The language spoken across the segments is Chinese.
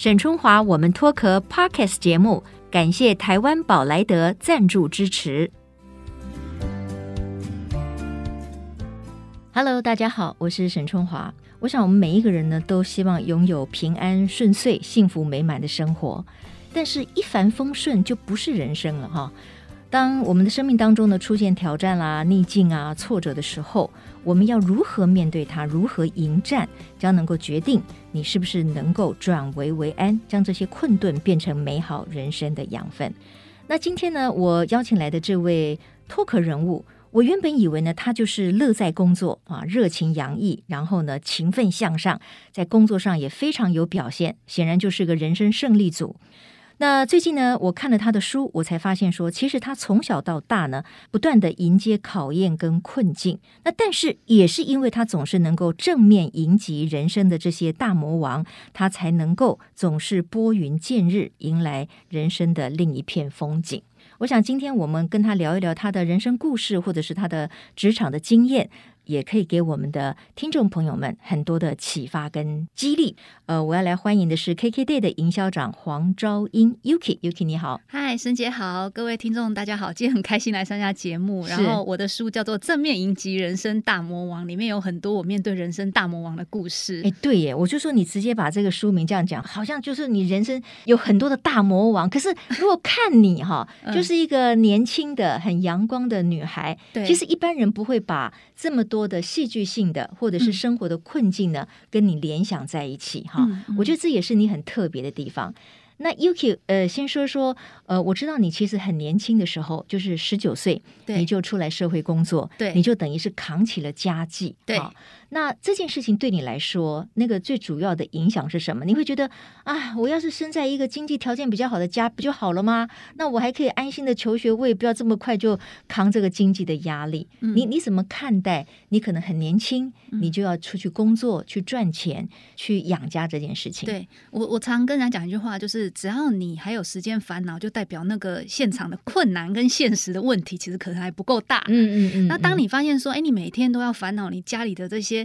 沈春华，我们脱壳 Podcast 节目，感谢台湾宝莱德赞助支持。Hello，大家好，我是沈春华。我想我们每一个人呢，都希望拥有平安顺遂、幸福美满的生活，但是一帆风顺就不是人生了哈。当我们的生命当中呢，出现挑战啦、逆境啊、挫折的时候，我们要如何面对它，如何迎战，将能够决定你是不是能够转危为安，将这些困顿变成美好人生的养分。那今天呢，我邀请来的这位脱壳人物，我原本以为呢，他就是乐在工作啊，热情洋溢，然后呢，勤奋向上，在工作上也非常有表现，显然就是个人生胜利组。那最近呢，我看了他的书，我才发现说，其实他从小到大呢，不断地迎接考验跟困境。那但是也是因为他总是能够正面迎击人生的这些大魔王，他才能够总是拨云见日，迎来人生的另一片风景。我想今天我们跟他聊一聊他的人生故事，或者是他的职场的经验。也可以给我们的听众朋友们很多的启发跟激励。呃，我要来欢迎的是 KKday 的营销长黄昭英 Yuki，Yuki 你好，嗨，沈姐好，各位听众大家好，今天很开心来参加节目。然后我的书叫做《正面迎击人生大魔王》，里面有很多我面对人生大魔王的故事。哎，对耶，我就说你直接把这个书名这样讲，好像就是你人生有很多的大魔王。可是如果看你哈，就是一个年轻的、很阳光的女孩。对，其实一般人不会把这么多。多的戏剧性的，或者是生活的困境呢，嗯、跟你联想在一起哈，我觉得这也是你很特别的地方。那 Yuki，呃，先说说，呃，我知道你其实很年轻的时候，就是十九岁，对。你就出来社会工作，对，你就等于是扛起了家计，对。那这件事情对你来说，那个最主要的影响是什么？你会觉得啊，我要是生在一个经济条件比较好的家，不就好了吗？那我还可以安心的求学，我也不要这么快就扛这个经济的压力。嗯、你你怎么看待？你可能很年轻，你就要出去工作、去赚钱、去养家这件事情。对我，我常跟人家讲一句话，就是只要你还有时间烦恼，就代表那个现场的困难跟现实的问题，其实可能还不够大。嗯。嗯嗯，那当你发现说，哎，你每天都要烦恼你家里的这些。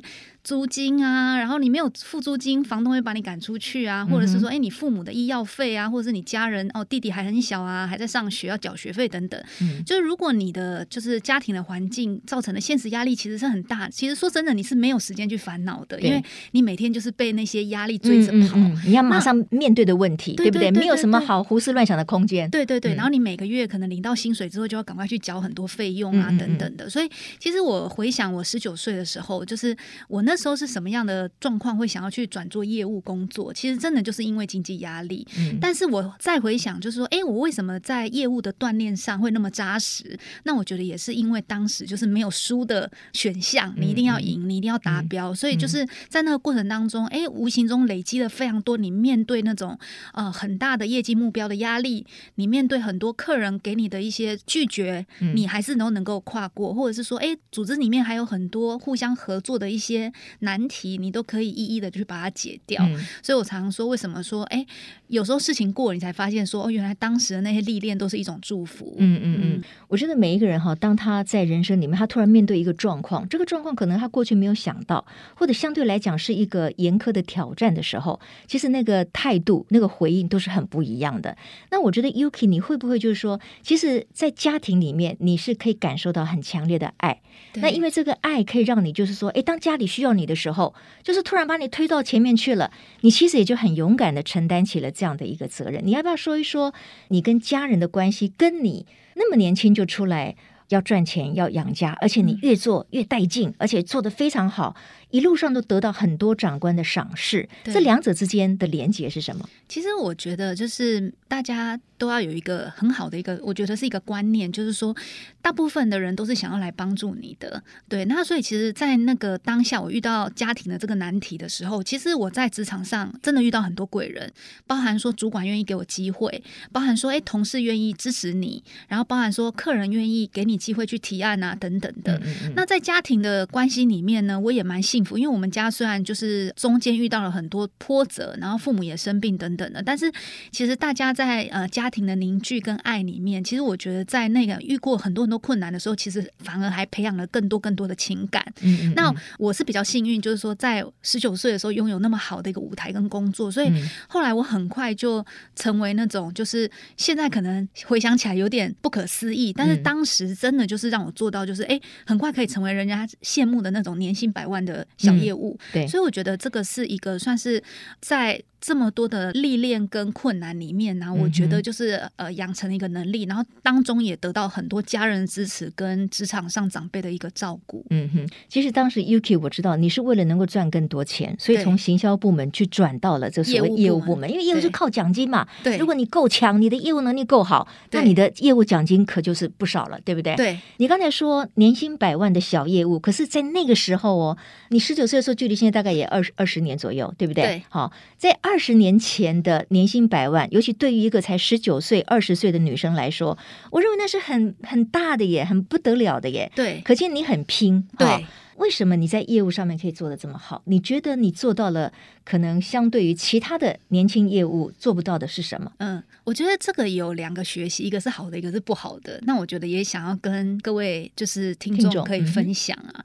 租金啊，然后你没有付租金，房东会把你赶出去啊，或者是说，哎，你父母的医药费啊，或者是你家人哦，弟弟还很小啊，还在上学要缴学费等等。嗯，就是如果你的就是家庭的环境造成的现实压力其实是很大，其实说真的，你是没有时间去烦恼的，因为你每天就是被那些压力追着跑，嗯嗯嗯、你要马上面对的问题，对不对？没有什么好胡思乱想的空间。对对对，然后你每个月可能领到薪水之后，就要赶快去缴很多费用啊，等等的。所以，其实我回想我十九岁的时候，就是我。那时候是什么样的状况会想要去转做业务工作？其实真的就是因为经济压力。嗯，但是我再回想，就是说，哎，我为什么在业务的锻炼上会那么扎实？那我觉得也是因为当时就是没有输的选项，你一定要赢，你一定要达标。所以就是在那个过程当中，哎，无形中累积了非常多。你面对那种呃很大的业绩目标的压力，你面对很多客人给你的一些拒绝，你还是都能够跨过，或者是说，哎，组织里面还有很多互相合作的一些。难题你都可以一一的去把它解掉，嗯、所以我常常说，为什么说，哎，有时候事情过了，你才发现说，哦，原来当时的那些历练都是一种祝福。嗯嗯嗯，我觉得每一个人哈，当他在人生里面，他突然面对一个状况，这个状况可能他过去没有想到，或者相对来讲是一个严苛的挑战的时候，其实那个态度、那个回应都是很不一样的。那我觉得 Yuki，你会不会就是说，其实，在家庭里面，你是可以感受到很强烈的爱？对那因为这个爱可以让你就是说，哎，当家里需要你的时候，就是突然把你推到前面去了，你其实也就很勇敢的承担起了这样的一个责任。你要不要说一说你跟家人的关系？跟你那么年轻就出来要赚钱、要养家，而且你越做越带劲，而且做得非常好。一路上都得到很多长官的赏识，对这两者之间的连结是什么？其实我觉得就是大家都要有一个很好的一个，我觉得是一个观念，就是说大部分的人都是想要来帮助你的。对，那所以其实，在那个当下，我遇到家庭的这个难题的时候，其实我在职场上真的遇到很多贵人，包含说主管愿意给我机会，包含说哎同事愿意支持你，然后包含说客人愿意给你机会去提案啊等等的。嗯嗯、那在家庭的关系里面呢，我也蛮幸福，因为我们家虽然就是中间遇到了很多波折，然后父母也生病等等的，但是其实大家在呃家庭的凝聚跟爱里面，其实我觉得在那个遇过很多很多困难的时候，其实反而还培养了更多更多的情感。嗯嗯、那我是比较幸运，就是说在十九岁的时候拥有那么好的一个舞台跟工作，所以后来我很快就成为那种就是现在可能回想起来有点不可思议，但是当时真的就是让我做到，就是哎，很快可以成为人家羡慕的那种年薪百万的小业务。嗯、对，所以我觉得这个是一个算是在。这么多的历练跟困难里面呢，我觉得就是呃养成了一个能力，然后当中也得到很多家人支持跟职场上长辈的一个照顾。嗯哼，其实当时 Yuki 我知道你是为了能够赚更多钱，所以从行销部门去转到了这所谓业务部门，因为业务是靠奖金嘛。对，如果你够强，你的业务能力够好，那你的业务奖金可就是不少了，对不对？对。你刚才说年薪百万的小业务，可是在那个时候哦，你十九岁的时候，距离现在大概也二十二十年左右，对不对？对。好，在二十年前。的年薪百万，尤其对于一个才十九岁、二十岁的女生来说，我认为那是很很大的耶，很不得了的耶。对，可见你很拼。对。哦为什么你在业务上面可以做的这么好？你觉得你做到了，可能相对于其他的年轻业务做不到的是什么？嗯，我觉得这个有两个学习，一个是好的，一个是不好的。那我觉得也想要跟各位就是听众可以分享啊。嗯、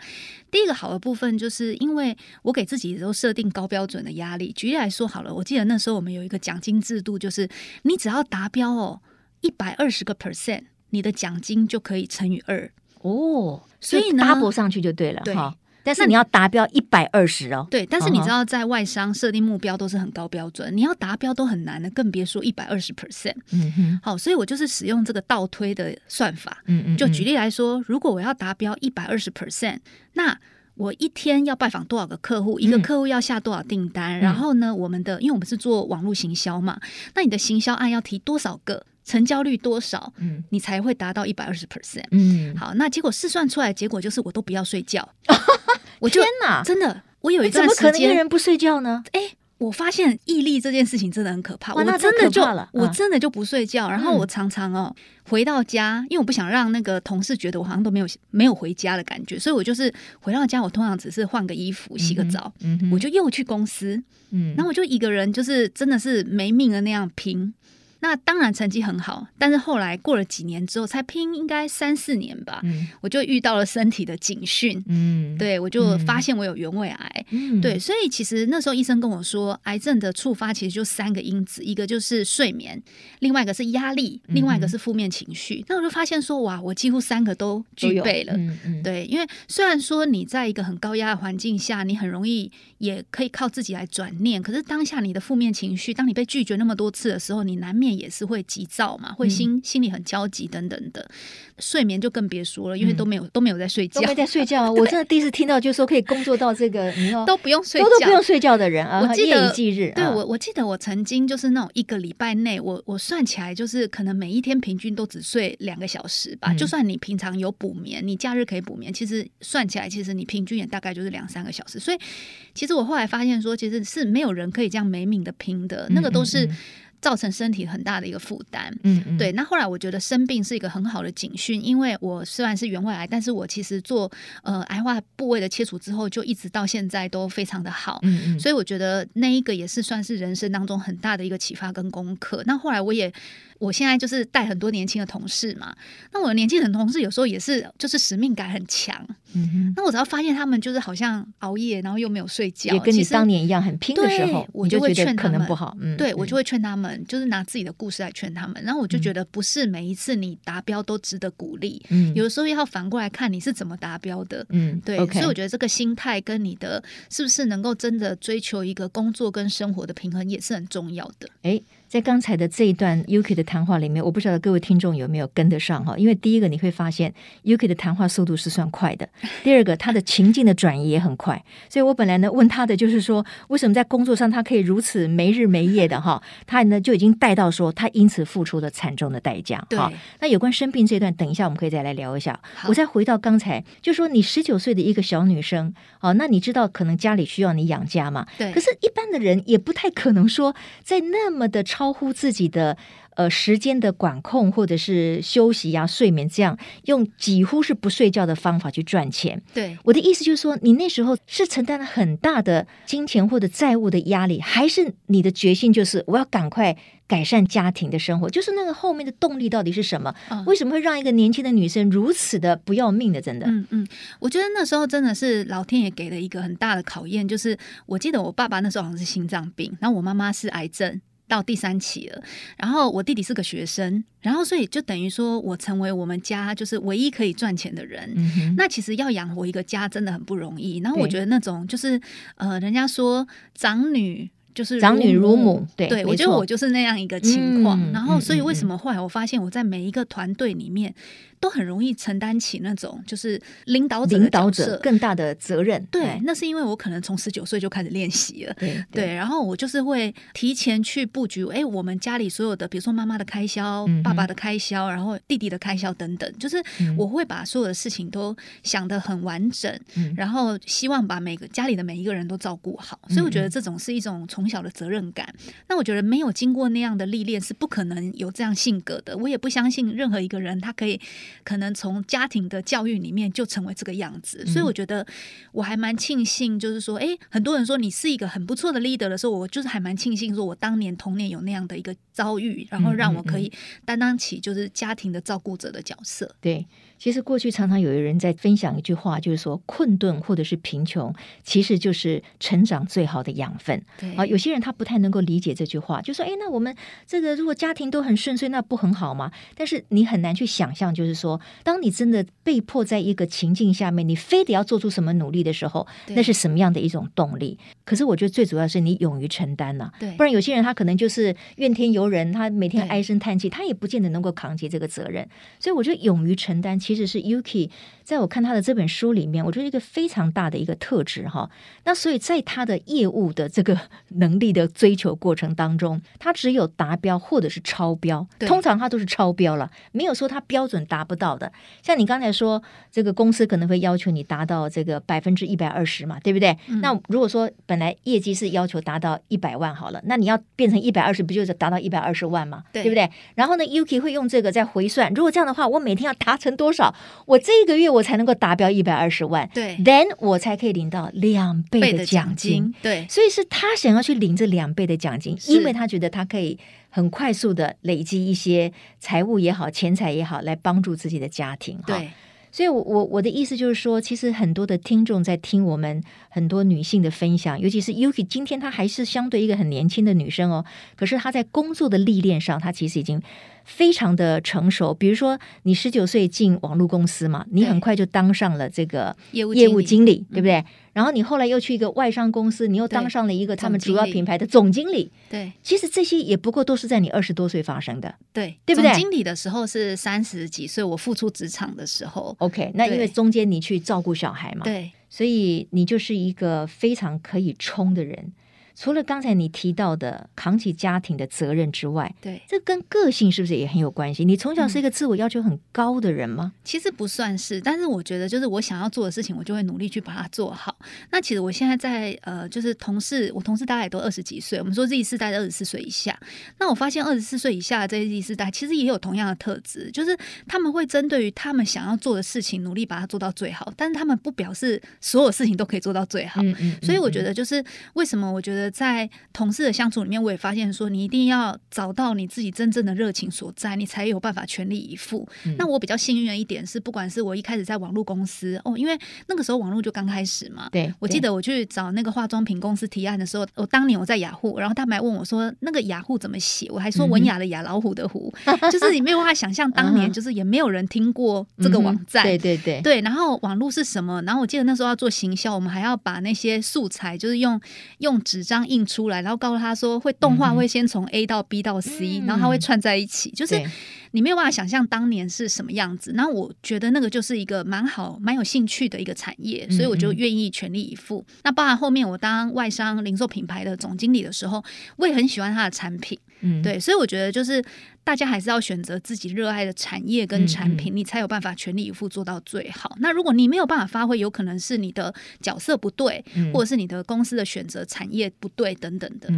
第一个好的部分，就是因为我给自己都设定高标准的压力。举例来说好了，我记得那时候我们有一个奖金制度，就是你只要达标哦，一百二十个 percent，你的奖金就可以乘以二哦。所以呢，double 上去就对了，对。但是你要达标一百二十哦。对，但是你知道，在外商设定目标都是很高标准，你要达标都很难的，更别说一百二十 percent。嗯哼。好，所以我就是使用这个倒推的算法。嗯嗯。就举例来说，如果我要达标一百二十 percent，那我一天要拜访多少个客户？一个客户要下多少订单？然后呢，我们的因为我们是做网络行销嘛，那你的行销案要提多少个？成交率多少？嗯，你才会达到一百二十 percent。嗯，好，那结果试算出来，结果就是我都不要睡觉。我就天哪，真的，我有一段时间怎么可能一个人不睡觉呢？哎，我发现毅力这件事情真的很可怕。我，那真的就了，我真的就不睡觉。然后我常常哦回到家，因为我不想让那个同事觉得我好像都没有没有回家的感觉，所以我就是回到家，我通常只是换个衣服、洗个澡，我就又去公司。嗯，然后我就一个人，就是真的是没命的那样拼。那当然成绩很好，但是后来过了几年之后，才拼应该三四年吧，嗯、我就遇到了身体的警讯，嗯，对，我就发现我有原位癌，嗯、对，所以其实那时候医生跟我说，癌症的触发其实就三个因子，一个就是睡眠，另外一个是压力，另外一个是负面情绪。嗯、那我就发现说，哇，我几乎三个都具备了，嗯嗯、对，因为虽然说你在一个很高压的环境下，你很容易也可以靠自己来转念，可是当下你的负面情绪，当你被拒绝那么多次的时候，你难免。也是会急躁嘛，会心、嗯、心里很焦急等等的，睡眠就更别说了，因为都没有、嗯、都没有在睡觉，都没在睡觉。我真的第一次听到，就是说可以工作到这个，你说都不用睡觉，都，都不用睡觉的人啊，我记得夜以继日。对我，我记得我曾经就是那种一个礼拜内，我我算起来就是可能每一天平均都只睡两个小时吧。嗯、就算你平常有补眠，你假日可以补眠，其实算起来，其实你平均也大概就是两三个小时。所以，其实我后来发现说，其实是没有人可以这样没命的拼的，那个都是。嗯嗯嗯造成身体很大的一个负担，嗯，嗯，对。那后来我觉得生病是一个很好的警讯，因为我虽然是原位癌，但是我其实做呃癌化部位的切除之后，就一直到现在都非常的好，嗯嗯。所以我觉得那一个也是算是人生当中很大的一个启发跟功课。那后来我也。我现在就是带很多年轻的同事嘛，那我的年轻的同事有时候也是就是使命感很强，嗯哼，那我只要发现他们就是好像熬夜，然后又没有睡觉，也跟你当年一样很拼的时候，我就会劝他们可能不好，嗯，对我就会劝他们，就是拿自己的故事来劝他们，然后我就觉得不是每一次你达标都值得鼓励，嗯，有的时候要反过来看你是怎么达标的，嗯，对，okay，所以我觉得这个心态跟你的是不是能够真的追求一个工作跟生活的平衡也是很重要的，诶在刚才的这一段 Yuki 的谈话里面，我不晓得各位听众有没有跟得上哈？因为第一个你会发现 Yuki 的谈话速度是算快的，第二个他的情境的转移也很快。所以我本来呢问他的就是说，为什么在工作上他可以如此没日没夜的哈？他呢就已经带到说他因此付出了惨重的代价。对，那有关生病这一段，等一下我们可以再来聊一下。我再回到刚才，就说你十九岁的一个小女生，哦，那你知道可能家里需要你养家嘛？对。可是，一般的人也不太可能说在那么的超乎自己的呃时间的管控，或者是休息呀、啊、睡眠这样，用几乎是不睡觉的方法去赚钱。对，我的意思就是说，你那时候是承担了很大的金钱或者债务的压力，还是你的决心就是我要赶快改善家庭的生活？就是那个后面的动力到底是什么？嗯、为什么会让一个年轻的女生如此的不要命的？真的，嗯嗯，我觉得那时候真的是老天爷给了一个很大的考验，就是我记得我爸爸那时候好像是心脏病，然后我妈妈是癌症到第三期了，然后我弟弟是个学生，然后所以就等于说我成为我们家就是唯一可以赚钱的人。嗯、那其实要养活一个家真的很不容易。然后我觉得那种就是呃，人家说长女。就是长女如母，对，对我觉得我就是那样一个情况。嗯、然后，所以为什么后来我发现我在每一个团队里面。都很容易承担起那种就是领导者领导者更大的责任。对，那是因为我可能从十九岁就开始练习了。对对，然后我就是会提前去布局。哎，我们家里所有的，比如说妈妈的开销、爸爸的开销，然后弟弟的开销等等，就是我会把所有的事情都想得很完整，然后希望把每个家里的每一个人都照顾好。所以我觉得这种是一种从小的责任感。那我觉得没有经过那样的历练是不可能有这样性格的。我也不相信任何一个人他可以。可能从家庭的教育里面就成为这个样子，所以我觉得我还蛮庆幸，就是说，哎，很多人说你是一个很不错的 leader 的时候，我就是还蛮庆幸，说我当年童年有那样的一个遭遇，然后让我可以担当起就是家庭的照顾者的角色。对。其实过去常常有人在分享一句话，就是说困顿或者是贫穷，其实就是成长最好的养分。对啊，有些人他不太能够理解这句话，就说：“哎，那我们这个如果家庭都很顺遂，那不很好吗？”但是你很难去想象，就是说，当你真的被迫在一个情境下面，你非得要做出什么努力的时候，那是什么样的一种动力？可是我觉得最主要是你勇于承担呐、啊。对，不然有些人他可能就是怨天尤人，他每天唉声叹气，他也不见得能够扛起这个责任。所以我觉得勇于承担其实是 Yuki。在我看他的这本书里面，我觉得一个非常大的一个特质哈。那所以在他的业务的这个能力的追求过程当中，他只有达标或者是超标，对通常他都是超标了，没有说他标准达不到的。像你刚才说，这个公司可能会要求你达到这个百分之一百二十嘛，对不对？嗯、那如果说本来业绩是要求达到一百万好了，那你要变成一百二十，不就是达到一百二十万嘛？对，对不对？然后呢，Yuki 会用这个再回算，如果这样的话，我每天要达成多少？我这个月我。才能够达标一百二十万，对，then 我才可以领到两倍的奖金，金对，所以是他想要去领这两倍的奖金，因为他觉得他可以很快速的累积一些财务也好，钱财也好，来帮助自己的家庭，对。所以我，我我我的意思就是说，其实很多的听众在听我们很多女性的分享，尤其是 Yuki，今天她还是相对一个很年轻的女生哦，可是她在工作的历练上，她其实已经。非常的成熟，比如说你十九岁进网络公司嘛，你很快就当上了这个业务业务经理，对不对？嗯、然后你后来又去一个外商公司，你又当上了一个他们主要品牌的总经理。对，其实这些也不过都是在你二十多岁发生的，对，对不对？总经理的时候是三十几岁，我复出职场的时候。OK，那因为中间你去照顾小孩嘛，对，所以你就是一个非常可以冲的人。除了刚才你提到的扛起家庭的责任之外，对，这跟个性是不是也很有关系？你从小是一个自我要求很高的人吗？嗯，其实不算是，但是我觉得就是我想要做的事情，我就会努力去把它做好。那其实我现在在呃，就是同事，我同事大概也都二十几岁，我们说 Z 世代的二十四岁以下。那我发现二十四岁以下的这些 Z 世代，其实也有同样的特质，就是他们会针对于他们想要做的事情，努力把它做到最好。但是他们不表示所有事情都可以做到最好。嗯嗯。所以我觉得就是为什么我觉得。在同事的相处里面，我也发现说，你一定要找到你自己真正的热情所在，你才有办法全力以赴。嗯、那我比较幸运的一点是，不管是我一开始在网络公司哦，因为那个时候网络就刚开始嘛。对，我记得我去找那个化妆品公司提案的时候，我当年我在雅虎，然后他们还问我说，那个雅虎怎么写？我还说文雅的雅，老虎的虎，嗯、就是你没有办法想象，当年就是也没有人听过这个网站。嗯、对对对对，然后网络是什么？然后我记得那时候要做行销，我们还要把那些素材就是用用纸张印出。出来，然后告诉他说，会动画会先从 A 到 B 到 C，、嗯、然后它会串在一起，就是你没有办法想象当年是什么样子。然后我觉得那个就是一个蛮好、蛮有兴趣的一个产业，所以我就愿意全力以赴。那包含后面我当外商零售品牌的总经理的时候，我也很喜欢他的产品。嗯，对，所以我觉得就是大家还是要选择自己热爱的产业跟产品，嗯嗯，你才有办法全力以赴做到最好。那如果你没有办法发挥，有可能是你的角色不对，嗯、或者是你的公司的选择产业不对等等的。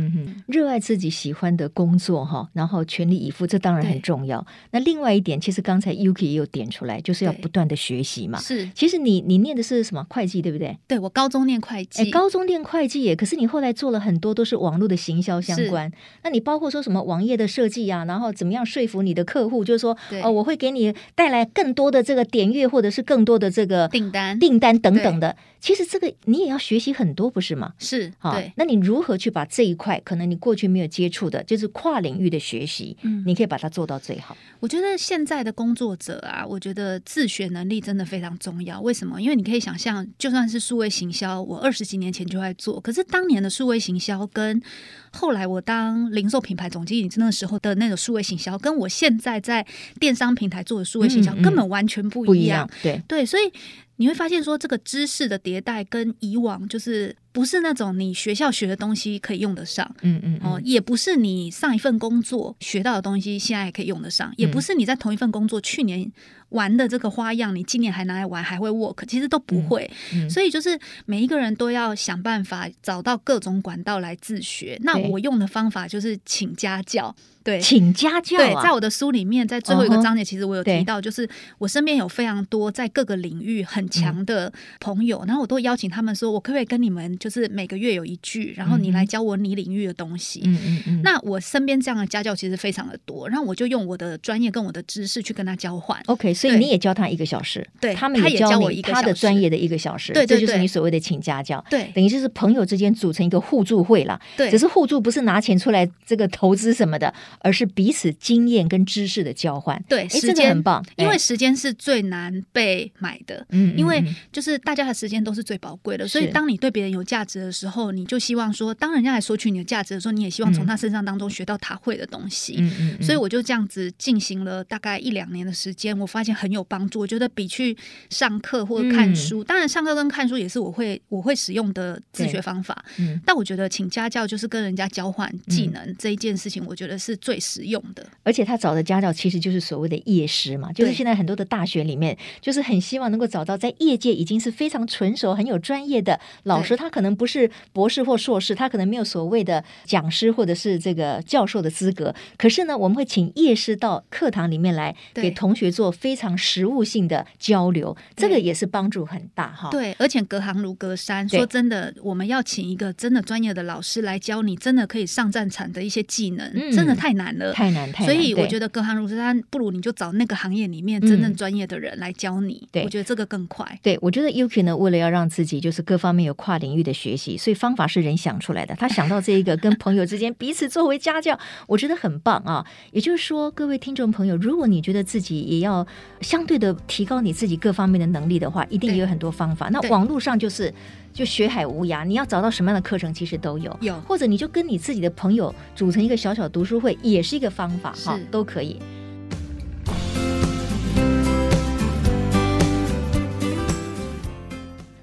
热爱自己喜欢的工作哈，然后全力以赴，这当然很重要。那另外一点，其实刚才 Yuki 也有点出来，就是要不断的学习嘛。是，其实你你念的是什么会计，对不对？对，我高中念会计，哎，高中念会计耶。可是你后来做了很多都是网络的行销相关。那你包括说什么网页的设计啊，然后怎么样说服你的客户，就是说哦，我会给你带来更多的这个点阅，或者是更多的这个订单、订单等等的。其实这个你也要学习很多，不是吗？是，好，对。那你如何去把这一块可能你过去没有接触的，就是跨领域的学习，嗯，你可以把它做到最好。我觉得现在的工作者啊，我觉得自学能力真的非常重要。为什么？因为你可以想象，就算是数位行销，我二十几年前就在做，可是当年的数位行销跟后来我当零售品牌总经理那个时候的那个数位行销，跟我现在在电商平台做的数位行销，嗯嗯，根本完全不一样。不一样，对对，所以。你会发现说，这个知识的迭代跟以往就是不是那种你学校学的东西可以用得上，嗯嗯，嗯，哦，也不是你上一份工作学到的东西现在也可以用得上，也不是你在同一份工作去年玩的这个花样，你今年还拿来玩还会 work，其实都不会。嗯嗯、所以就是每一个人都要想办法找到各种管道来自学。那我用的方法就是请家教，对，请家教、啊。对，在我的书里面，在最后一个章节，其实我有提到，哦、就是我身边有非常多在各个领域很强的朋友，嗯、然后我都邀请他们说，我可不可以跟你们就是每个月有一句，然后你来教我你领域的东西。嗯嗯嗯。那我身边这样的家教其实非常的多，然后我就用我的专业跟我的知识去跟他交换。OK。所以你也教他一个小时，对，他们也教我一个他的专业的一个小时，对，对，对，这就是你所谓的请家教，对，等于就是朋友之间组成一个互助会了，对，只是互助不是拿钱出来这个投资什么的，而是彼此经验跟知识的交换，对，时间、这个、很棒，因为时间是最难被买的，嗯，因为就是大家的时间都是最宝贵的，所以当你对别人有价值的时候，你就希望说，当人家来索取你的价值的时候，你也希望从他身上当中学到他会的东西，嗯嗯，所以我就这样子进行了大概一两年的时间，我发现很有帮助，我觉得比。去上课或者看书，嗯、当然上课跟看书也是我会我会使用的自学方法。嗯，但我觉得请家教就是跟人家交换技能、嗯、这一件事情，我觉得是最实用的。而且他找的家教其实就是所谓的业师嘛，就是现在很多的大学里面，就是很希望能够找到在业界已经是非常纯熟、很有专业的老师。他可能不是博士或硕士，他可能没有所谓的讲师或者是这个教授的资格。可是呢，我们会请业师到课堂里面来给同学做非常实务性的。交流，这个也是帮助很大哈。对，而且隔行如隔山。说真的，我们要请一个真的专业的老师来教你，真的可以上战场的一些技能，嗯、真的太难了，太难太难。所以我觉得隔行如隔山，不如你就找那个行业里面真正专业的人来教你。对、嗯，我觉得这个更快。对，我觉得 Yuki 呢，为了要让自己就是各方面有跨领域的学习，所以方法是人想出来的。他想到这一个跟朋友之间彼此作为家教，我觉得很棒啊。也就是说，各位听众朋友，如果你觉得自己也要相对的提高。你自己各方面的能力的话，一定也有很多方法。那网络上就是就学海无涯，你要找到什么样的课程，其实都有。有，或者你就跟你自己的朋友组成一个小小读书会，也是一个方法哈，都可以。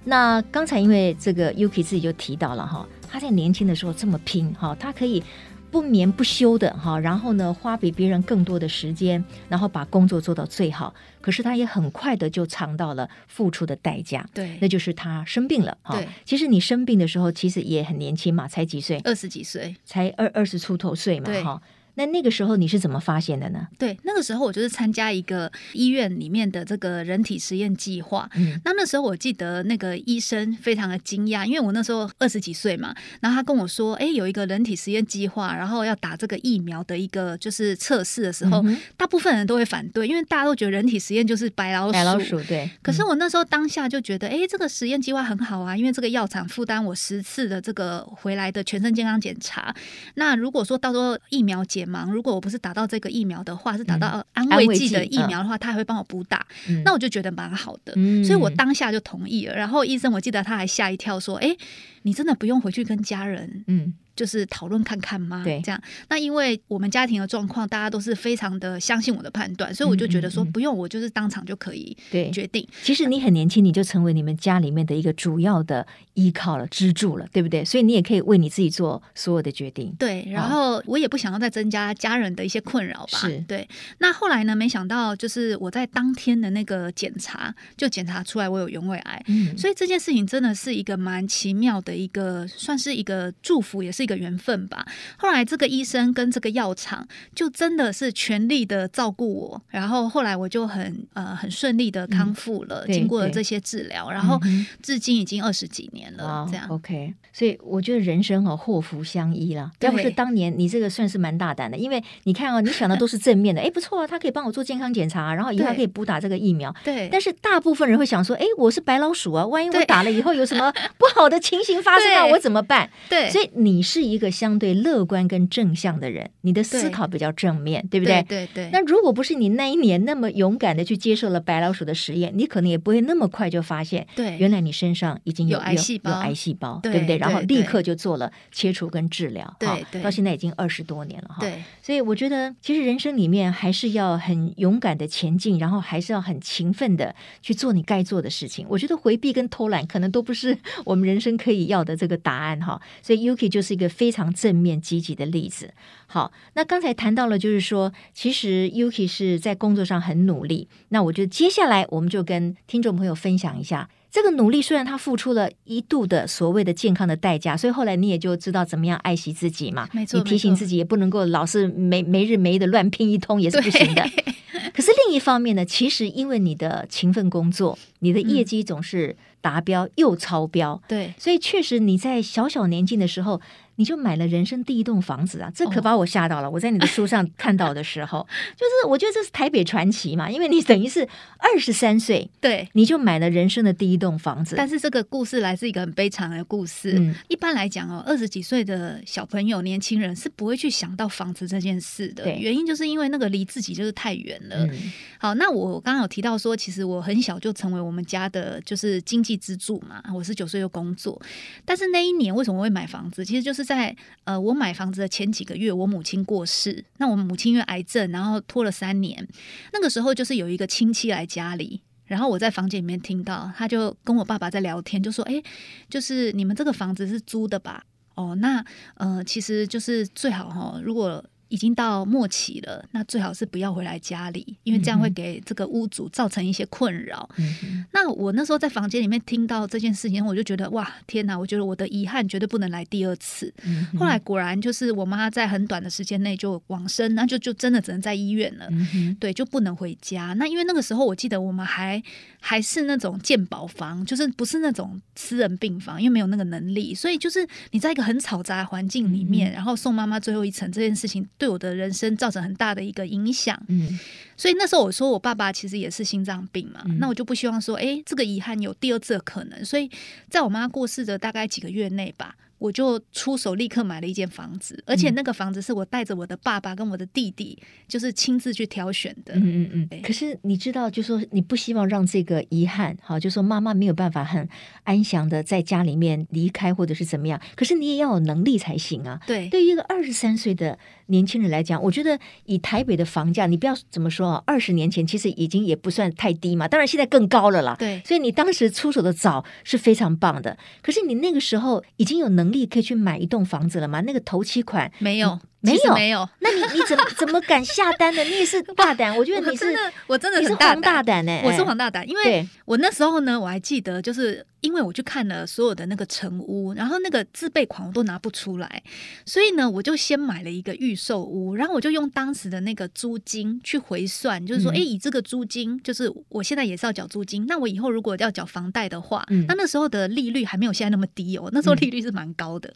那刚才因为这个 Yuki 自己就提到了哈，他在年轻的时候这么拼哈，他可以。不眠不休的哈，然后呢，花比别人更多的时间，然后把工作做到最好。可是他也很快的就尝到了付出的代价，对，那就是他生病了。哈，其实你生病的时候，其实也很年轻嘛，才几岁？二十几岁，才二二十出头岁嘛，哈。那那个时候你是怎么发现的呢？对，那个时候我就是参加一个医院里面的这个人体实验计划。嗯，那那时候我记得那个医生非常的惊讶，因为我那时候二十几岁嘛，然后他跟我说：“哎，有一个人体实验计划，然后要打这个疫苗的一个就是测试的时候，嗯、大部分人都会反对，因为大家都觉得人体实验就是白老鼠。白老鼠对。可是我那时候当下就觉得，哎，这个实验计划很好啊，因为这个药厂负担我十次的这个回来的全身健康检查。那如果说到时候疫苗解盲，如果我不是打到这个疫苗的话，是打到安慰剂的疫苗的话，他还会帮我补打，嗯，那我就觉得蛮好的，嗯，所以我当下就同意了。然后医生，我记得他还吓一跳，说：“哎，你真的不用回去跟家人，嗯。”就是讨论看看吗？对，这样。那因为我们家庭的状况，大家都是非常的相信我的判断，所以我就觉得说不用，我就是当场就可以决定。其实你很年轻，你就成为你们家里面的一个主要的依靠了、支柱了，对不对？所以你也可以为你自己做所有的决定。对，然后我也不想要再增加家人的一些困扰吧。是对。那后来呢？没想到就是我在当天的那个检查，就检查出来我有原位癌。嗯，所以这件事情真的是一个蛮奇妙的一个，算是一个祝福，也是一个缘分吧。后来这个医生跟这个药厂就真的是全力的照顾我，然后后来我就很呃很顺利的康复了，嗯、经过了这些治疗，然后至今已经二十几年了。嗯、这样 OK，所以我觉得人生哦祸福相依了。要不是当年你这个算是蛮大胆的，因为你看哦，你想的都是正面的，哎不错啊，他可以帮我做健康检查，然后以后还可以补打这个疫苗。对，但是大部分人会想说，哎，我是白老鼠啊，万一我打了以后有什么不好的情形发生，那我怎么办？对，所以你是一个相对乐观跟正向的人，你的思考比较正面，对，对不对？对对，对。那如果不是你那一年那么勇敢的去接受了白老鼠的实验，你可能也不会那么快就发现，对，原来你身上已经有，有癌细胞，有癌细胞，对，对不对？然后立刻就做了切除跟治疗，对对，到现在已经二十多年了哈。对，所以我觉得其实人生里面还是要很勇敢的前进，然后还是要很勤奋的去做你该做的事情。我觉得回避跟偷懒可能都不是 我们人生可以要的这个答案哈。所以 Yuki 就是一个非常正面积极的例子。好，那刚才谈到了，就是说，其实 Yuki 是在工作上很努力。那我觉得接下来我们就跟听众朋友分享一下这个努力。虽然他付出了一度的所谓的健康的代价，所以后来你也就知道怎么样爱惜自己嘛。没错，你提醒自己也不能够老是没没日没夜的乱拼一通，也是不行的。可是另一方面呢，其实因为你的勤奋工作，你的业绩总是达标又超标，对，所以确实你在小小年纪的时候。你就买了人生第一栋房子啊！这可把我吓到了。Oh. 我在你的书上看到的时候，就是我觉得这是台北传奇嘛，因为你等于是二十三岁，对，你就买了人生的第一栋房子。但是这个故事来自一个很悲惨的故事。嗯，一般来讲哦，二十几岁的小朋友、年轻人是不会去想到房子这件事的。原因就是因为那个离自己就是太远了。嗯。好，那我刚刚有提到说，其实我很小就成为我们家的就是经济支柱嘛。我十九岁就工作，但是那一年为什么会买房子？其实就是。在呃，我买房子的前几个月，我母亲过世。那我母亲因为癌症，然后拖了三年。那个时候就是有一个亲戚来家里，然后我在房间里面听到，他就跟我爸爸在聊天，就说：“哎，就是你们这个房子是租的吧？哦，那呃，其实就是最好哈，如果。”已经到末期了，那最好是不要回来家里，因为这样会给这个屋主造成一些困扰。嗯、那我那时候在房间里面听到这件事情，我就觉得哇，天哪！我觉得我的遗憾绝对不能来第二次。嗯、后来果然就是我妈在很短的时间内就往生，那就就真的只能在医院了。嗯、对，就不能回家。那因为那个时候我记得我们还还是那种健保房，就是不是那种私人病房，因为没有那个能力，所以就是你在一个很嘈杂的环境里面，嗯、然后送妈妈最后一程这件事情。对我的人生造成很大的一个影响，嗯，所以那时候我说我爸爸其实也是心脏病嘛，嗯，那我就不希望说，哎，这个遗憾有第二次的可能，所以在我妈过世的大概几个月内吧。我就出手立刻买了一间房子，而且那个房子是我带着我的爸爸跟我的弟弟，就是亲自去挑选的。嗯嗯嗯。可是你知道，就说你不希望让这个遗憾，好，就说妈妈没有办法很安详的在家里面离开，或者是怎么样。可是你也要有能力才行啊。对。对于一个二十三岁的年轻人来讲，我觉得以台北的房价，你不要怎么说啊，二十年前其实已经也不算太低嘛，当然现在更高了啦。对。所以你当时出手的早是非常棒的。可是你那个时候已经有能。力可以去买一栋房子了吗？那个头期款没有。没有没有，那你你怎么 怎么敢下单的？你也是大胆，我觉得你是我真的是黄大胆呢。我是黄大胆，因为我那时候呢，我还记得，就是因为我去看了所有的那个成屋，然后那个自备款我都拿不出来，所以呢，我就先买了一个预售屋，然后我就用当时的那个租金去回算，就是说，哎，以这个租金，就是我现在也是要缴租金，那我以后如果要缴房贷的话，那那时候的利率还没有现在那么低哦，那时候利率是蛮高的。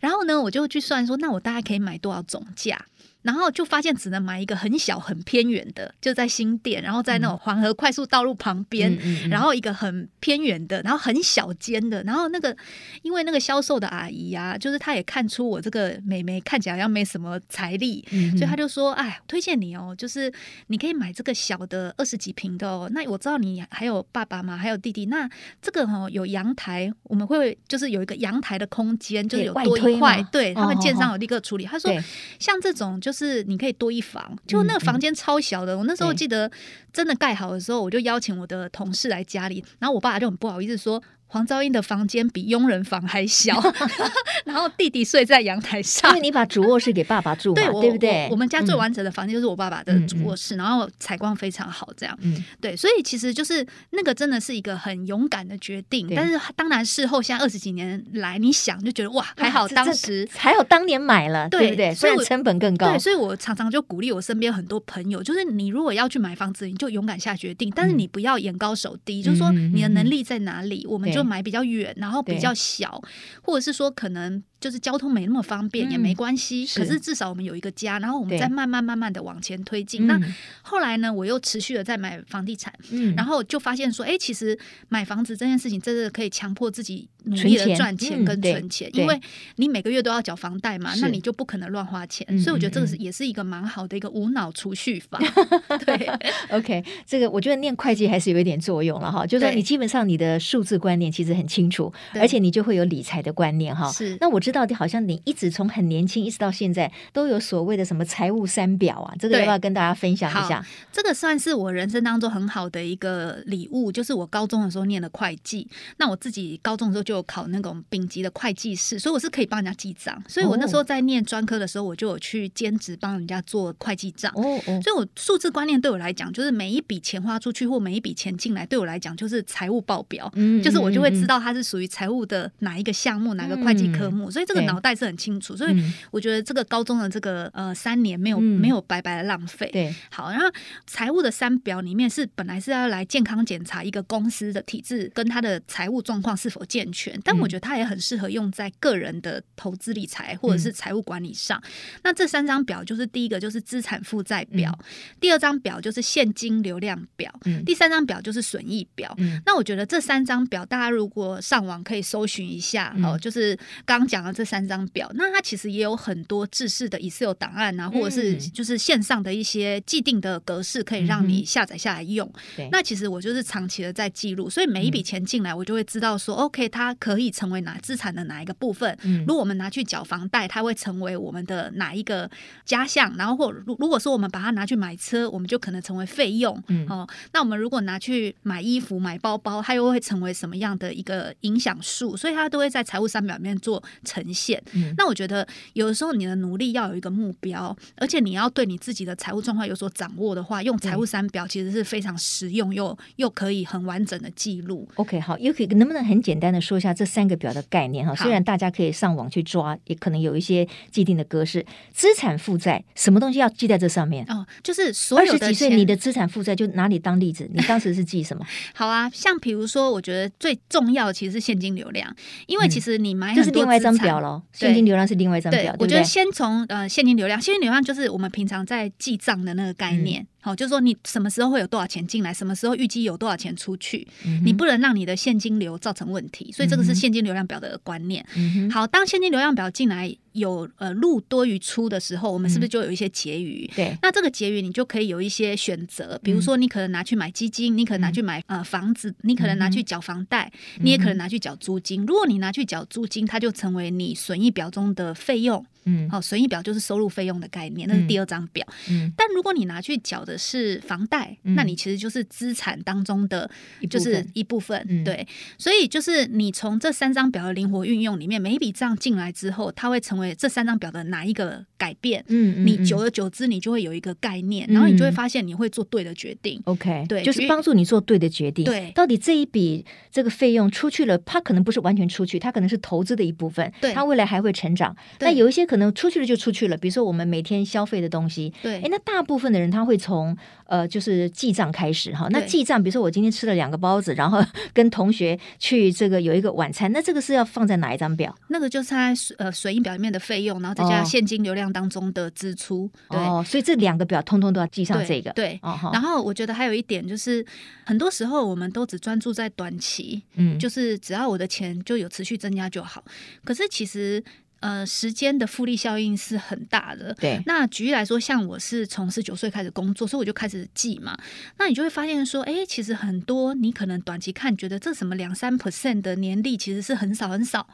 然后呢，我就去算说，那我大概可以买多少总价？然后就发现只能买一个很小很偏远的，就在新店，然后在那种黄河快速道路旁边，嗯嗯嗯、然后一个很偏远的，然后很小间的，然后那个因为那个销售的阿姨啊，就是她也看出我这个妹妹看起来好像没什么财力，嗯、所以她就说：“哎，推荐你哦，就是你可以买这个小的二十几平的哦。那我知道你还有爸爸嘛，还有弟弟，那这个哦有阳台，我们会就是有一个阳台的空间，就是有多一块，对他们建商有立刻处理。他说像这种就是你可以多一房，就那个房间超小的，我那时候记得真的盖好的时候，我就邀请我的同事来家里，然后我爸就很不好意思说。黄昭英的房间比佣人房还小，然后弟弟睡在阳台上。因为你把主卧室给爸爸住嘛，对，对不对？我，我们家最完整的房间就是我爸爸的主卧室，嗯、然后采光非常好，这样。嗯，对，所以其实就是那个真的是一个很勇敢的决定。但是当然事后现在二十几年来，你想就觉得哇，还好当时还好当年买了，对，对不对？虽然成本更高。对，所以我常常就鼓励我身边很多朋友，就是你如果要去买房子，你就勇敢下决定，但是你不要眼高手低，嗯、就是说你的能力在哪里，我们就买比较远。然后比较小，或者是说可能。就是交通没那么方便也没关系，可是至少我们有一个家，然后我们再慢慢慢慢的往前推进。那后来呢，我又持续的在买房地产，然后就发现说，哎，其实买房子这件事情真的可以强迫自己努力的赚钱跟存钱，因为你每个月都要缴房贷嘛，那你就不可能乱花钱。所以我觉得这个是也是一个蛮好的一个无脑储蓄法。对，OK，这个我觉得念会计还是有一点作用了哈，就是说你基本上你的数字观念其实很清楚，而且你就会有理财的观念哈。是，那我。知道的，好像你一直从很年轻一直到现在都有所谓的什么财务三表啊，这个要不要跟大家分享一下？这个算是我人生当中很好的一个礼物，就是我高中的时候念的会计。那我自己高中的时候就有考那种丙级的会计师，所以我是可以帮人家记账。所以我那时候在念专科的时候，我就有去兼职帮人家做会计账。哦哦，所以我数字观念对我来讲，就是每一笔钱花出去或每一笔钱进来，对我来讲就是财务报表。嗯，就是我就会知道它是属于财务的哪一个项目，哪个会计科目。所以这个脑袋是很清楚，所以我觉得这个高中的这个呃三年没有没有白白的浪费。对，好，然后财务的三表里面是本来是要来健康检查一个公司的体制跟它的财务状况是否健全，但我觉得它也很适合用在个人的投资理财或者是财务管理上。那这三张表就是第一个就是资产负债表，第二张表就是现金流量表，第三张表就是损益表。那我觉得这三张表大家如果上网可以搜寻一下哦，就是刚刚讲的这三。张表，那它其实也有很多制式的 Excel 档案啊，或者是就是线上的一些既定的格式，可以让你下载下来用。嗯、那其实我就是长期的在记录，所以每一笔钱进来，我就会知道说、嗯、，OK，它可以成为哪资产的哪一个部分。嗯、如果我们拿去缴房贷，它会成为我们的哪一个家项？然后或如如果说我们把它拿去买车，我们就可能成为费用。嗯、哦，那我们如果拿去买衣服、买包包，它又会成为什么样的一个影响数？所以他都会在财务三表里面做呈现。嗯、那我觉得有的时候你的努力要有一个目标，而且你要对你自己的财务状况有所掌握的话，用财务三表其实是非常实用又又可以很完整的记录。OK，好，Yuki 能不能很简单的说一下这三个表的概念哈？虽然大家可以上网去抓，也可能有一些既定的格式。资产负债什么东西要记在这上面？哦，就是所有的二十几岁你的资产负债就拿你当例子，你当时是记什么？好啊，像比如说，我觉得最重要的其实是现金流量，因为其实你买很多、嗯、这是另外一张表喽，现金流量是另外一张表。对，对对，我觉得先从呃现金流量，现金流量就是我们平常在记账的那个概念。嗯好，就是说你什么时候会有多少钱进来，什么时候预计有多少钱出去，嗯、你不能让你的现金流造成问题，所以这个是现金流量表的观念。嗯、好，当现金流量表进来有呃入多于出的时候，我们是不是就有一些结余？对、嗯，那这个结余你就可以有一些选择，比如说你可能拿去买基金，你可能拿去买呃房子，你可能拿去缴房贷，嗯、你也可能拿去缴租金。如果你拿去缴租金，它就成为你损益表中的费用。嗯，好，损益表就是收入费用的概念，那是第二张表。嗯，但如果你拿去缴的是房贷，嗯、那你其实就是资产当中的就是一部分。对，嗯、所以就是你从这三张表的灵活运用里面，每一笔账进来之后，它会成为这三张表的哪一个改变？嗯，你久而久之，你就会有一个概念，然后你就会发现你会做对的决定。OK，、嗯、对，就是帮助你做对的决定。对，到底这一笔这个费用出去了，它可能不是完全出去，它可能是投资的一部分。对，它未来还会成长。那，有一些可能出去了就出去了。比如说我们每天消费的东西，对，哎，那大部分的人他会从呃就是记账开始哈。那记账，比如说我今天吃了两个包子，然后跟同学去这个有一个晚餐，那这个是要放在哪一张表？那个就是在呃水印表里面的费用，然后再加现金流量当中的支出。哦、对、哦，所以这两个表通通都要记上这个。对，对哦、然后我觉得还有一点就是，很多时候我们都只专注在短期，嗯，就是只要我的钱就有持续增加就好。可是其实。呃，时间的复利效应是很大的。对，那举例来说，像我是从十九岁开始工作，所以我就开始记嘛。那你就会发现说，哎，其实很多你可能短期看觉得这什么两三 percent 的年利其实是很少很少。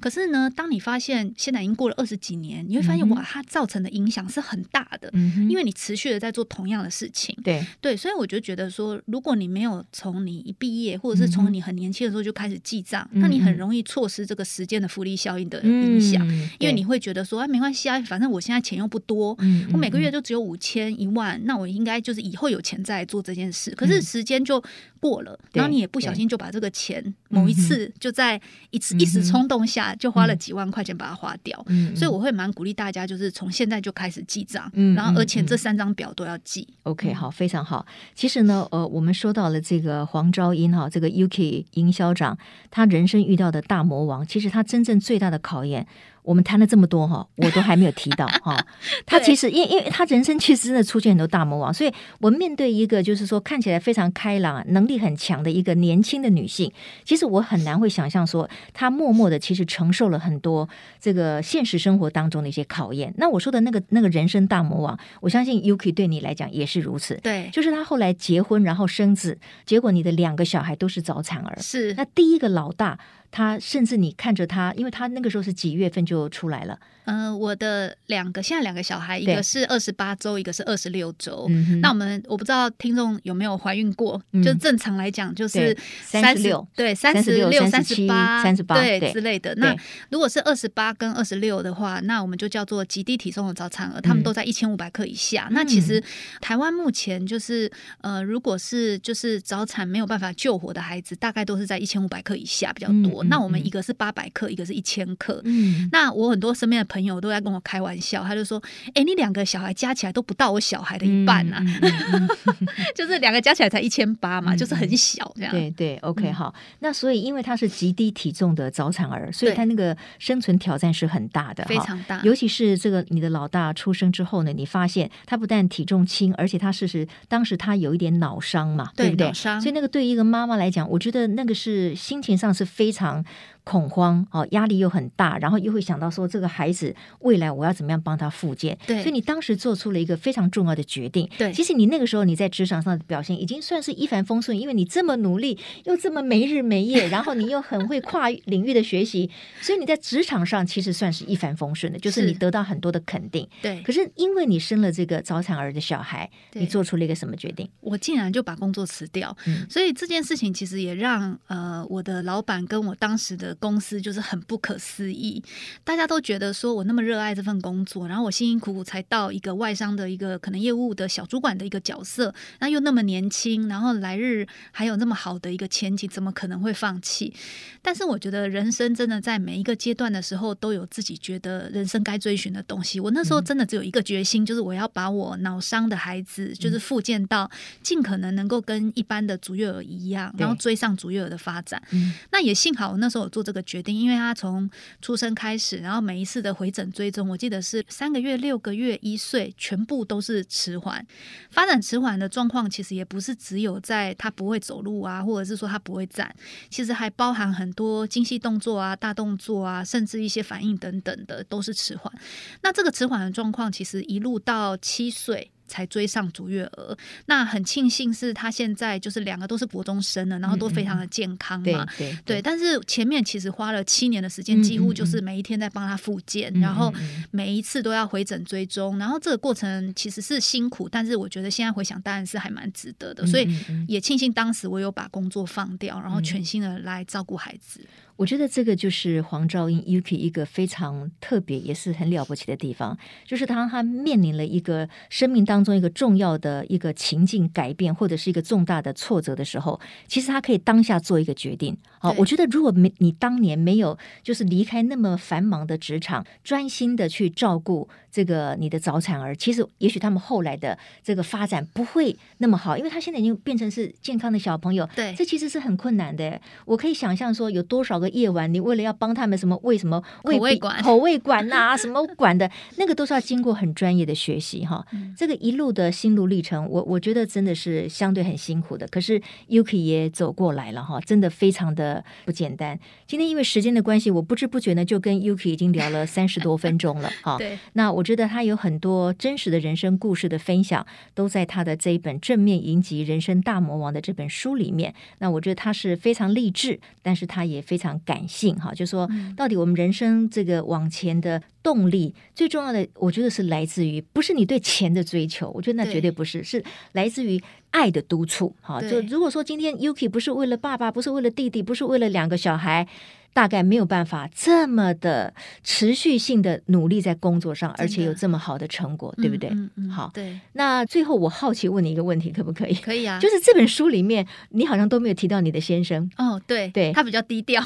可是呢，当你发现现在已经过了二十几年，你会发现哇，它造成的影响是很大的。嗯哼，因为你持续的在做同样的事情。对对，所以我就觉得说，如果你没有从你一毕业，或者是从你很年轻的时候就开始记账，嗯、那你很容易错失这个时间的复利效应的影响。嗯因为你会觉得说，哎，没关系啊，反正我现在钱又不多，我每个月就只有五千一万，那我应该就是以后有钱再做这件事。可是时间就过了，嗯、然后你也不小心就把这个钱某一次就在一次一时冲动下就花了几万块钱把它花掉。所以我会蛮鼓励大家，就是从现在就开始记账，然后而且这三张表都要记。OK，好，非常好。其实呢，呃，我们说到了这个黄昭英哈，这个 Yuki 营销长，他人生遇到的大魔王，其实他真正最大的考验。我们谈了这么多哈，我都还没有提到哈。他其实因因为他人生其实真的出现很多大魔王，所以我面对一个就是说看起来非常开朗、能力很强的一个年轻的女性，其实我很难会想象说她默默的其实承受了很多这个现实生活当中的一些考验。那我说的那个 那个人生大魔王，我相信 Yuki 对你来讲也是如此。对，就是她后来结婚然后生子，结果你的两个小孩都是早产儿。是，那第一个老大。他甚至你看着他，因为他那个时候是几月份就出来了。嗯、呃，我的两个现在两个小孩，一个是二十八周，一个是二十六周。嗯、那我们我不知道听众有没有怀孕过，嗯、就正常来讲就是三十六，对，三十六、三十八、三十八对之类的。那如果是二十八跟二十六的话，那我们就叫做极低体重的早产儿，他们都在一千五百克以下。嗯、那其实台湾目前就是呃，如果是就是早产没有办法救活的孩子，大概都是在一千五百克以下比较多。嗯、那我们一个是八百克，一个是一千克。嗯，那我很多身边的朋友都在跟我开玩笑，他就说：“哎、欸，你两个小孩加起来都不到我小孩的一半呐、啊，嗯嗯、就是两个加起来才一千八嘛，嗯、就是很小这样。”对对，OK，、嗯、好。那所以因为他是极低体重的早产儿，所以他那个生存挑战是很大的，非常大。尤其是这个你的老大出生之后呢，你发现他不但体重轻，而且他事实当时他有一点脑伤嘛，对，对不对？所以那个对于一个妈妈来讲，我觉得那个是心情上是非常。恐慌哦，压力又很大，然后又会想到说这个孩子未来我要怎么样帮他复健？对，所以你当时做出了一个非常重要的决定。对，其实你那个时候你在职场上的表现已经算是一帆风顺，因为你这么努力，又这么没日没夜，然后你又很会跨领域的学习，所以你在职场上其实算是一帆风顺的，就是你得到很多的肯定。对，可是因为你生了这个早产儿的小孩，你做出了一个什么决定？我竟然就把工作辞掉。嗯，所以这件事情其实也让呃我的老板跟我当时的公司就是。很不可思议，大家都觉得说我那么热爱这份工作，然后我辛辛苦苦才到一个外商的一个可能业务的小主管的一个角色，那又那么年轻，然后来日还有那么好的一个前景，怎么可能会放弃？但是我觉得人生真的在每一个阶段的时候都有自己觉得人生该追寻的东西。我那时候真的只有一个决心，就是我要把我脑伤的孩子，就是复健到尽可能能够跟一般的足月儿一样，然后追上足月儿的发展。那也幸好我那时候有做这个决定，因为。他从出生开始，然后每一次的回诊追踪，我记得是三个月、六个月、一岁，全部都是迟缓。发展迟缓的状况，其实也不是只有在他不会走路啊，或者是说他不会站，其实还包含很多精细动作啊、大动作啊，甚至一些反应等等的，都是迟缓。那这个迟缓的状况，其实一路到七岁。才追上足月儿，那很庆幸是他现在就是两个都是国中生了，然后都非常的健康嘛，嗯嗯对。对，对。但是前面其实花了七年的时间，几乎就是每一天在帮他复健，然后每一次都要回诊追踪，然后这个过程其实是辛苦，但是我觉得现在回想当然是还蛮值得的，所以也庆幸当时我有把工作放掉，然后全心的来照顾孩子。我觉得这个就是黄兆英 Yuki 一个非常特别也是很了不起的地方，就是当他面临了一个生命当当中一个重要的一个情境改变，或者是一个重大的挫折的时候，其实他可以当下做一个决定。好，我觉得如果没你当年没有就是离开那么繁忙的职场，专心的去照顾这个你的早产儿，其实也许他们后来的这个发展不会那么好，因为他现在已经变成是健康的小朋友。对，这其实是很困难的。我可以想象说，有多少个夜晚，你为了要帮他们什么喂什么喂口味管、口味管呐、啊，什么管的，那个都是要经过很专业的学习哈。这个一路的心路历程，我我觉得真的是相对很辛苦的。可是 Yuki 也走过来了哈，真的非常的不简单。今天因为时间的关系，我不知不觉呢就跟 Yuki 已经聊了 三十多分钟了哈。对，那我觉得他有很多真实的人生故事的分享，都在他的这一本《正面迎击人生大魔王》的这本书里面。那我觉得他是非常励志，但是他也非常感性哈。就说到底，我们人生这个往前的动力，最重要的，我觉得是来自于不是你对钱的追求，我觉得那绝对不是，是来自于爱的督促。哈，就如果说今天 Yuki 不是为了爸爸，不是为了弟弟，不是为了两个小孩。大概没有办法这么的持续性的努力在工作上，而且有这么好的成果，对不对？嗯嗯、好，对。那最后我好奇问你一个问题，可不可以？可以啊。就是这本书里面，你好像都没有提到你的先生。哦，对，对，他比较低调。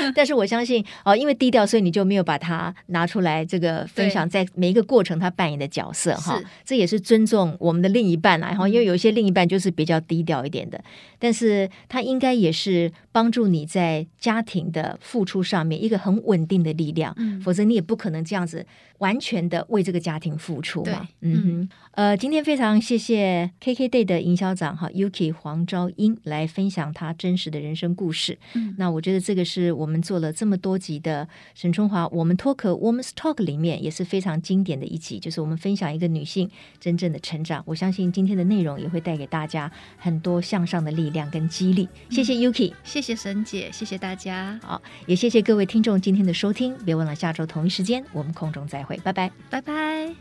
但是我相信哦，因为低调，所以你就没有把它拿出来这个分享，在每一个过程他扮演的角色哈，这也是尊重我们的另一半然后，因为有一些另一半就是比较低调一点的，但是他应该也是帮助你在家庭的付出上面一个很稳定的力量，嗯，否则你也不可能这样子完全的为这个家庭付出嘛，嗯哼，呃，今天非常谢谢 KKday 的营销长哈 Yuki 黄昭英来分享他真实的人生故事，嗯，那我觉得这个是我们。做了这么多集的沈春华，我们脱壳 Woman's Talk 里面也是非常经典的一集，就是我们分享一个女性真正的成长。我相信今天的内容也会带给大家很多向上的力量跟激励。谢谢 Yuki，谢谢沈姐，谢谢大家。好，也谢谢各位听众今天的收听。别忘了下周同一时间我们空中再会，拜拜，拜拜。